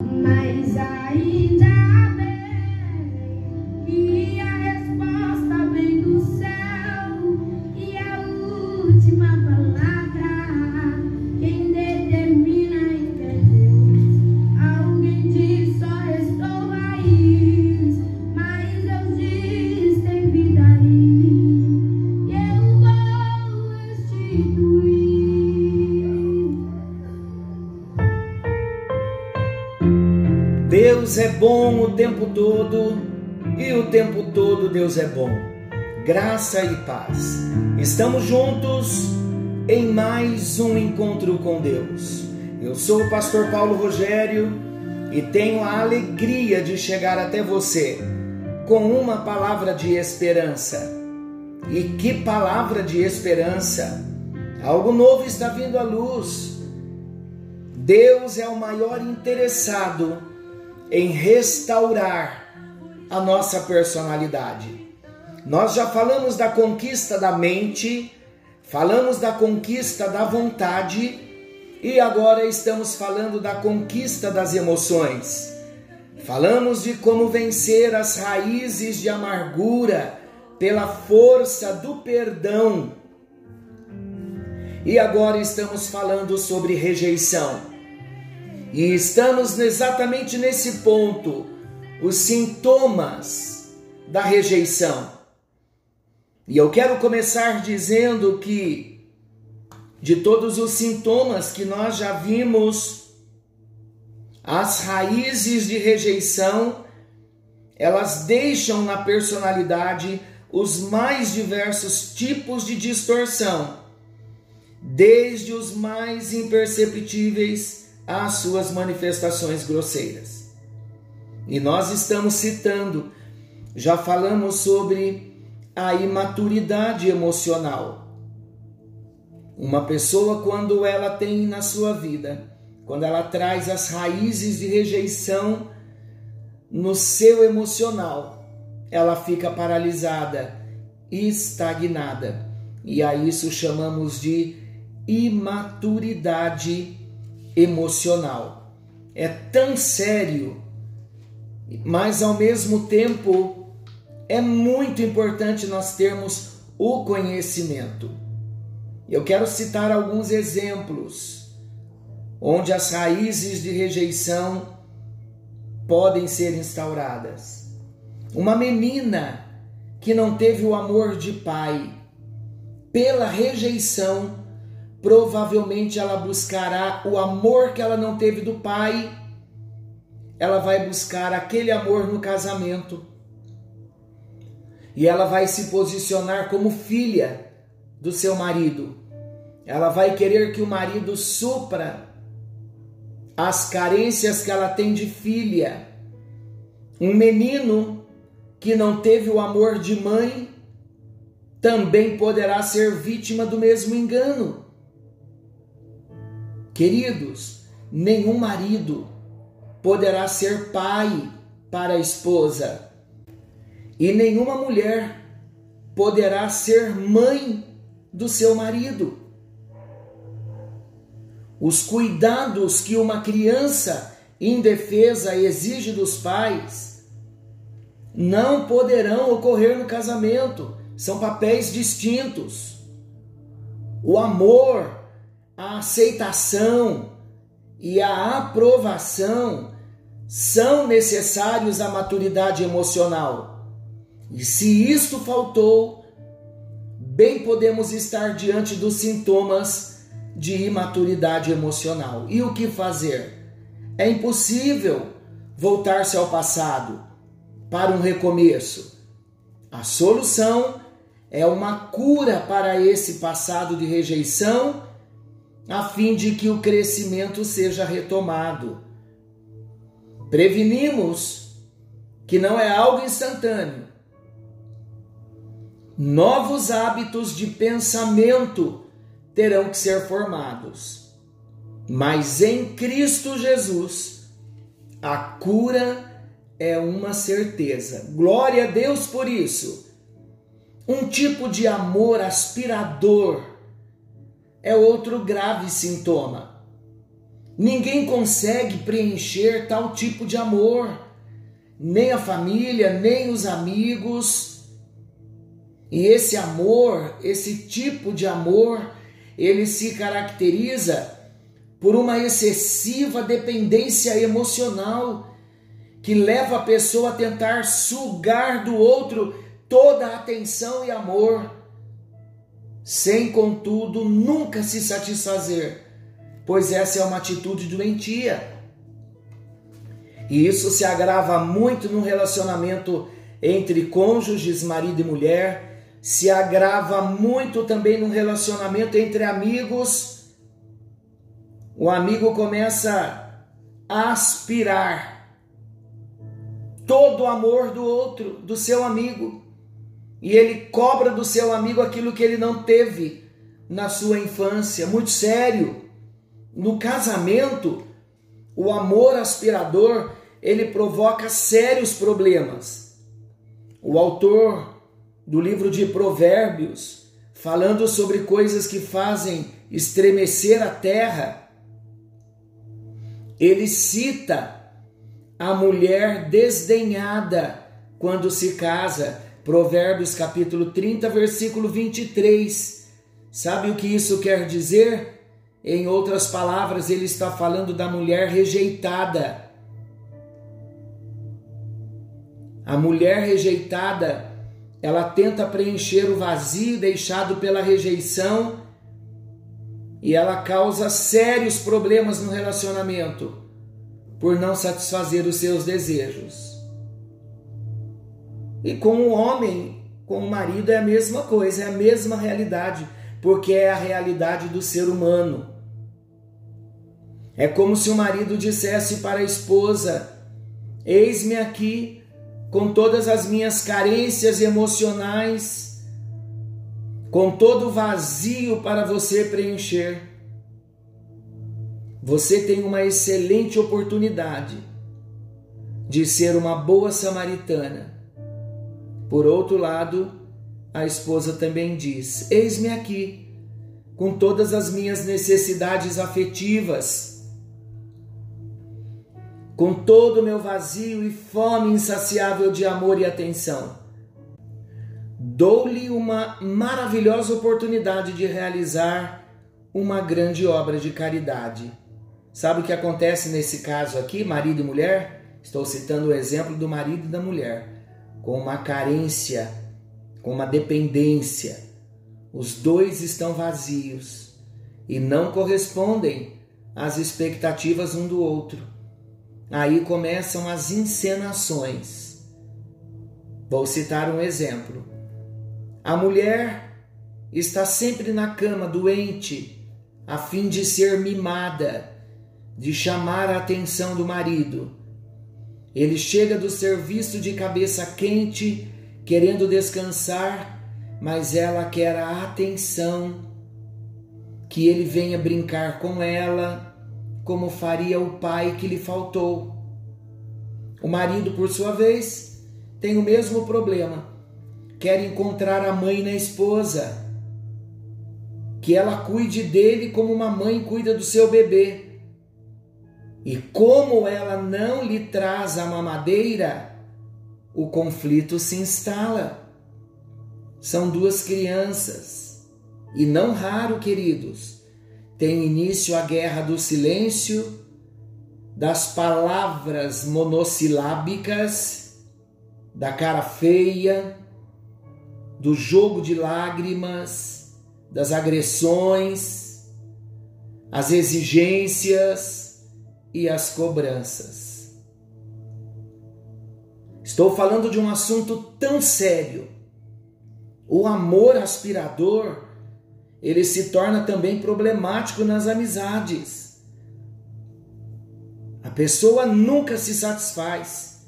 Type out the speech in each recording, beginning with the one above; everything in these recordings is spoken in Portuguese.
Mas ainda bom o tempo todo e o tempo todo Deus é bom. Graça e paz. Estamos juntos em mais um encontro com Deus. Eu sou o pastor Paulo Rogério e tenho a alegria de chegar até você com uma palavra de esperança. E que palavra de esperança! Algo novo está vindo à luz. Deus é o maior interessado em restaurar a nossa personalidade. Nós já falamos da conquista da mente, falamos da conquista da vontade e agora estamos falando da conquista das emoções. Falamos de como vencer as raízes de amargura pela força do perdão. E agora estamos falando sobre rejeição. E estamos exatamente nesse ponto, os sintomas da rejeição. E eu quero começar dizendo que, de todos os sintomas que nós já vimos, as raízes de rejeição, elas deixam na personalidade os mais diversos tipos de distorção, desde os mais imperceptíveis às suas manifestações grosseiras. E nós estamos citando, já falamos sobre a imaturidade emocional. Uma pessoa, quando ela tem na sua vida, quando ela traz as raízes de rejeição no seu emocional, ela fica paralisada, estagnada. E a isso chamamos de imaturidade emocional. É tão sério, mas ao mesmo tempo é muito importante nós termos o conhecimento. Eu quero citar alguns exemplos onde as raízes de rejeição podem ser instauradas. Uma menina que não teve o amor de pai pela rejeição provavelmente ela buscará o amor que ela não teve do pai, ela vai buscar aquele amor no casamento. E ela vai se posicionar como filha do seu marido. Ela vai querer que o marido supra as carências que ela tem de filha. Um menino que não teve o amor de mãe também poderá ser vítima do mesmo engano. Queridos, nenhum marido poderá ser pai para a esposa, e nenhuma mulher poderá ser mãe do seu marido. Os cuidados que uma criança indefesa exige dos pais não poderão ocorrer no casamento, são papéis distintos. O amor a aceitação e a aprovação são necessários à maturidade emocional. E se isto faltou, bem podemos estar diante dos sintomas de imaturidade emocional. E o que fazer? É impossível voltar-se ao passado para um recomeço. A solução é uma cura para esse passado de rejeição a fim de que o crescimento seja retomado. Prevenimos que não é algo instantâneo. Novos hábitos de pensamento terão que ser formados. Mas em Cristo Jesus, a cura é uma certeza. Glória a Deus por isso. Um tipo de amor aspirador é outro grave sintoma. Ninguém consegue preencher tal tipo de amor, nem a família, nem os amigos. E esse amor, esse tipo de amor, ele se caracteriza por uma excessiva dependência emocional que leva a pessoa a tentar sugar do outro toda a atenção e amor, sem contudo nunca se satisfazer, pois essa é uma atitude doentia. E isso se agrava muito no relacionamento entre cônjuges, marido e mulher, se agrava muito também no relacionamento entre amigos. O amigo começa a aspirar todo o amor do outro, do seu amigo, e ele cobra do seu amigo aquilo que ele não teve na sua infância. Muito sério. No casamento, o amor aspirador ele provoca sérios problemas. O autor do livro de Provérbios, falando sobre coisas que fazem estremecer a terra, ele cita a mulher desdenhada quando se casa. Provérbios capítulo 30, versículo 23. Sabe o que isso quer dizer? Em outras palavras, ele está falando da mulher rejeitada A mulher rejeitada, ela tenta preencher o vazio deixado pela rejeição e ela causa sérios problemas no relacionamento por não satisfazer os seus desejos. E com o homem, com o marido é a mesma coisa, é a mesma realidade, porque é a realidade do ser humano. É como se o marido dissesse para a esposa: Eis-me aqui, com todas as minhas carências emocionais, com todo o vazio para você preencher. Você tem uma excelente oportunidade de ser uma boa samaritana. Por outro lado, a esposa também diz: Eis-me aqui, com todas as minhas necessidades afetivas com todo o meu vazio e fome insaciável de amor e atenção. Dou-lhe uma maravilhosa oportunidade de realizar uma grande obra de caridade. Sabe o que acontece nesse caso aqui, marido e mulher? Estou citando o exemplo do marido e da mulher, com uma carência, com uma dependência. Os dois estão vazios e não correspondem às expectativas um do outro. Aí começam as encenações. Vou citar um exemplo. A mulher está sempre na cama doente, a fim de ser mimada, de chamar a atenção do marido. Ele chega do serviço de cabeça quente, querendo descansar, mas ela quer a atenção, que ele venha brincar com ela, como faria o pai que lhe faltou. O marido, por sua vez, tem o mesmo problema. Quer encontrar a mãe na esposa, que ela cuide dele como uma mãe cuida do seu bebê. E como ela não lhe traz a mamadeira, o conflito se instala. São duas crianças, e não raro, queridos, tem início a guerra do silêncio, das palavras monossilábicas, da cara feia, do jogo de lágrimas, das agressões, as exigências e as cobranças. Estou falando de um assunto tão sério. O amor aspirador ele se torna também problemático nas amizades. A pessoa nunca se satisfaz.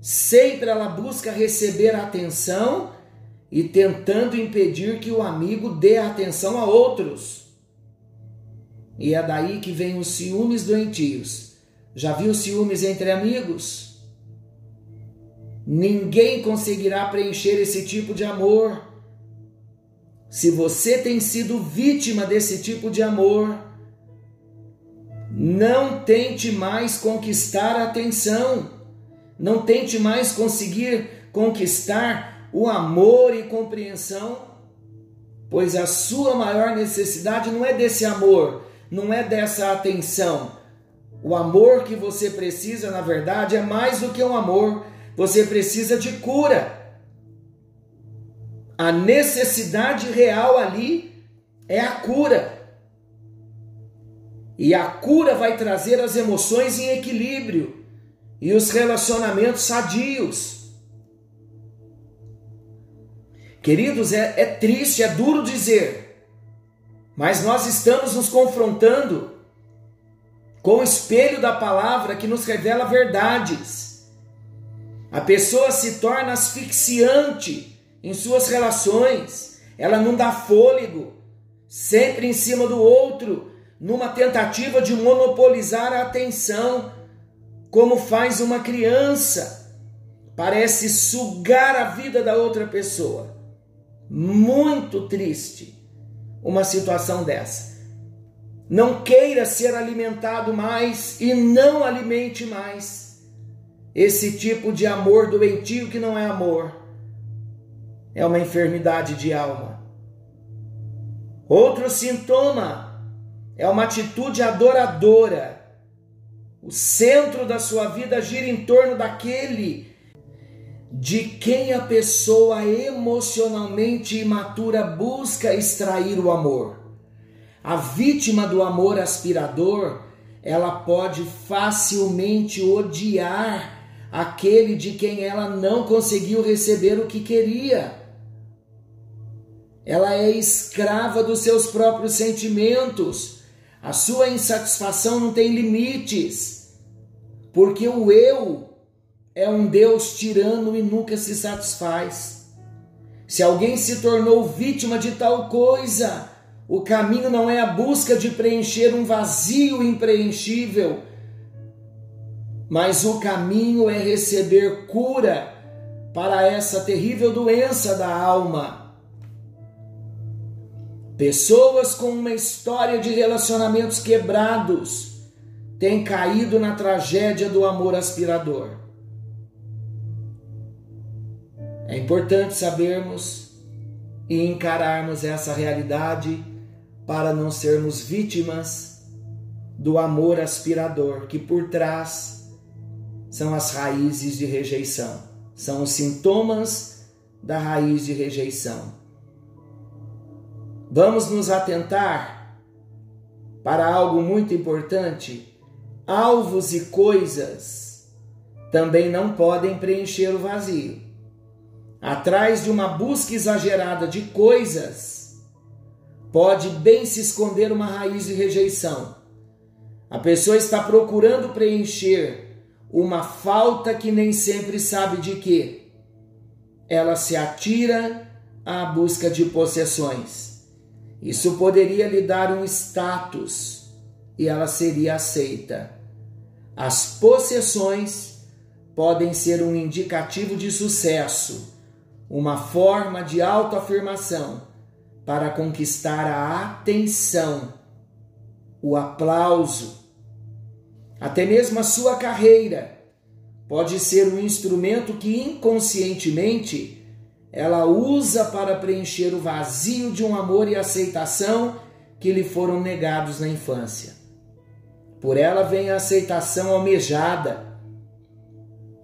Sempre ela busca receber atenção e tentando impedir que o amigo dê atenção a outros. E é daí que vem os ciúmes doentios. Já viu ciúmes entre amigos? Ninguém conseguirá preencher esse tipo de amor se você tem sido vítima desse tipo de amor, Não tente mais conquistar a atenção. Não tente mais conseguir conquistar o amor e compreensão, pois a sua maior necessidade não é desse amor, não é dessa atenção. O amor que você precisa, na verdade, é mais do que um amor. Você precisa de cura. A necessidade real ali é a cura. E a cura vai trazer as emoções em equilíbrio e os relacionamentos sadios. Queridos, é, é triste, é duro dizer, mas nós estamos nos confrontando com o espelho da palavra que nos revela verdades. A pessoa se torna asfixiante em suas relações, ela não dá fôlego, sempre em cima do outro, numa tentativa de monopolizar a atenção, como faz uma criança. Parece sugar a vida da outra pessoa. Muito triste uma situação dessa. Não queira ser alimentado mais e não alimente mais esse tipo de amor doentio que não é amor, é uma enfermidade de alma. Outro sintoma é uma atitude adoradora. O centro da sua vida gira em torno daquele de quem a pessoa emocionalmente imatura busca extrair o amor. A vítima do amor aspirador, ela pode facilmente odiar aquele de quem ela não conseguiu receber o que queria. Ela é escrava dos seus próprios sentimentos a sua insatisfação não tem limites, porque o eu é um Deus tirano e nunca se satisfaz. Se alguém se tornou vítima de tal coisa, o caminho não é a busca de preencher um vazio impreenchível, mas o caminho é receber cura para essa terrível doença da alma. Pessoas com uma história de relacionamentos quebrados têm caído na tragédia do amor aspirador. É importante sabermos e encararmos essa realidade para não sermos vítimas do amor aspirador, que por trás são as raízes de rejeição, são os sintomas da raiz de rejeição. Vamos nos atentar para algo muito importante. Alvos e coisas também não podem preencher o vazio. Atrás de uma busca exagerada de coisas, pode bem se esconder uma raiz de rejeição. A pessoa está procurando preencher uma falta que nem sempre sabe de quê. Ela se atira à busca de possessões isso poderia lhe dar um status e ela seria aceita. As possessões podem ser um indicativo de sucesso, uma forma de autoafirmação para conquistar a atenção, o aplauso, até mesmo a sua carreira. Pode ser um instrumento que inconscientemente ela usa para preencher o vazio de um amor e aceitação que lhe foram negados na infância. Por ela vem a aceitação almejada.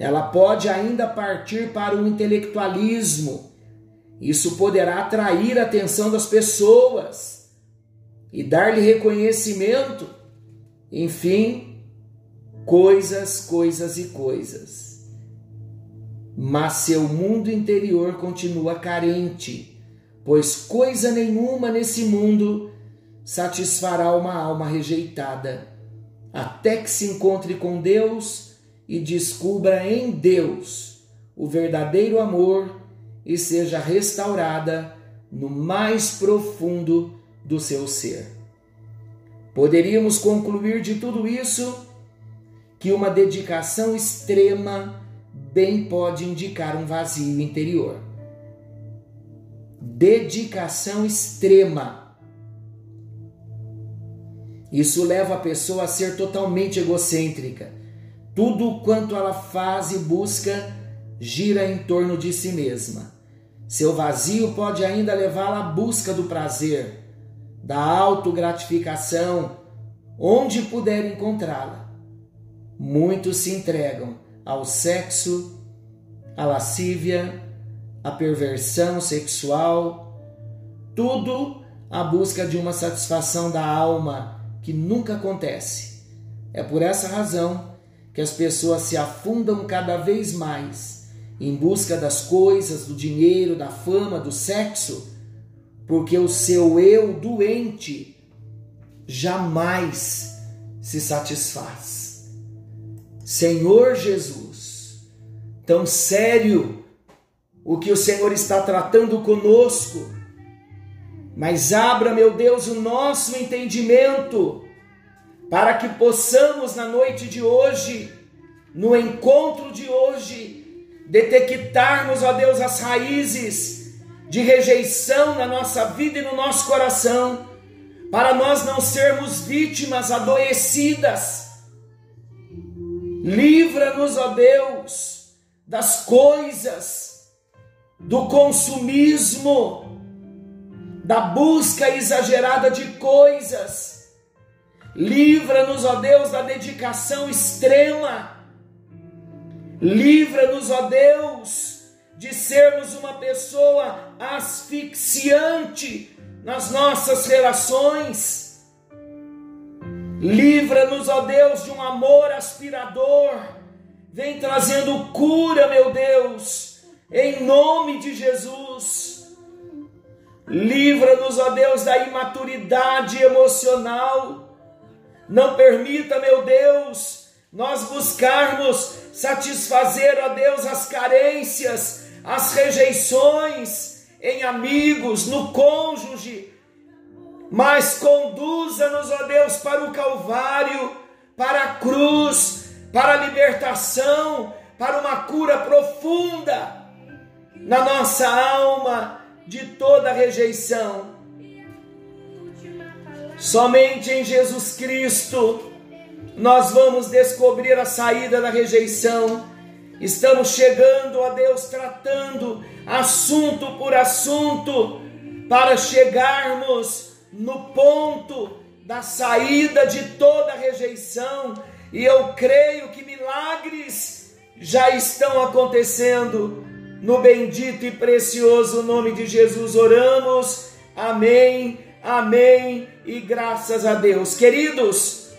Ela pode ainda partir para o intelectualismo. Isso poderá atrair a atenção das pessoas e dar-lhe reconhecimento. Enfim, coisas, coisas e coisas mas seu mundo interior continua carente, pois coisa nenhuma nesse mundo satisfará uma alma rejeitada, até que se encontre com Deus e descubra em Deus o verdadeiro amor e seja restaurada no mais profundo do seu ser. Poderíamos concluir de tudo isso que uma dedicação extrema bem pode indicar um vazio interior. Dedicação extrema. Isso leva a pessoa a ser totalmente egocêntrica. Tudo quanto ela faz e busca gira em torno de si mesma. Seu vazio pode ainda levá-la à busca do prazer, da autogratificação, onde puder encontrá-la. Muitos se entregam ao sexo, à lascívia, à perversão sexual, tudo à busca de uma satisfação da alma que nunca acontece. É por essa razão que as pessoas se afundam cada vez mais em busca das coisas, do dinheiro, da fama, do sexo, porque o seu eu doente jamais se satisfaz. Senhor Jesus, tão sério o que o Senhor está tratando conosco, mas abra, meu Deus, o nosso entendimento para que possamos na noite de hoje, no encontro de hoje, detectarmos, ó Deus, as raízes de rejeição na nossa vida e no nosso coração, para nós não sermos vítimas adoecidas. Livra-nos, ó Deus, das coisas, do consumismo, da busca exagerada de coisas Livra-nos, ó Deus, da dedicação extrema. Livra-nos, ó Deus, de sermos uma pessoa asfixiante nas nossas relações. Livra-nos, ó Deus, de um amor aspirador. Vem trazendo cura, meu Deus, em nome de Jesus. Livra-nos, ó Deus, da imaturidade emocional não permita, meu Deus, nós buscarmos satisfazer, ó Deus, as carências, as rejeições em amigos, no cônjuge, mas conduza-nos, ó Deus, para o Calvário, para a cruz, para a libertação, para uma cura profunda na nossa alma de toda rejeição. Somente em Jesus Cristo nós vamos descobrir a saída da rejeição. Estamos chegando a Deus tratando assunto por assunto para chegarmos no ponto da saída de toda rejeição. E eu creio que milagres já estão acontecendo. No bendito e precioso nome de Jesus oramos. Amém Amém e graças a Deus. Queridos,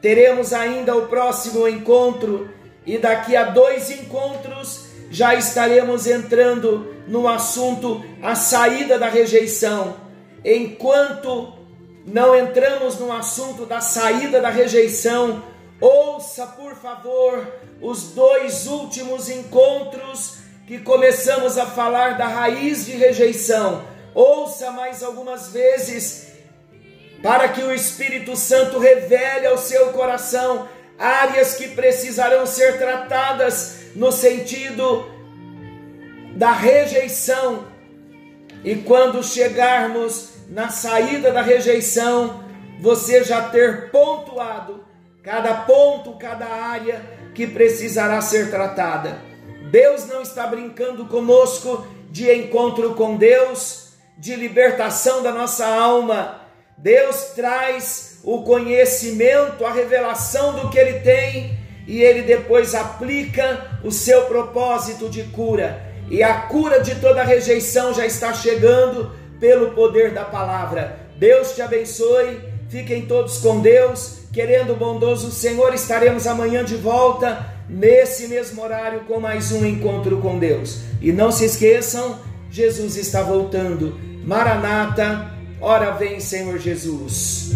teremos ainda o próximo encontro e daqui a dois encontros já estaremos entrando no assunto a saída da rejeição. Enquanto não entramos no assunto da saída da rejeição, ouça por favor os dois últimos encontros que começamos a falar da raiz de rejeição ouça mais algumas vezes, para que o Espírito Santo revele ao seu coração áreas que precisarão ser tratadas no sentido da rejeição. E quando chegarmos na saída da rejeição, você já ter pontuado cada ponto, cada área que precisará ser tratada. Deus não está brincando conosco de encontro com Deus de libertação da nossa alma. Deus traz o conhecimento, a revelação do que Ele tem e Ele depois aplica o seu propósito de cura. E a cura de toda rejeição já está chegando pelo poder da palavra. Deus te abençoe, fiquem todos com Deus. Querendo o bondoso Senhor, estaremos amanhã de volta, nesse mesmo horário, com mais um encontro com Deus. E não se esqueçam, Jesus está voltando. Maranata, ora vem, Senhor Jesus.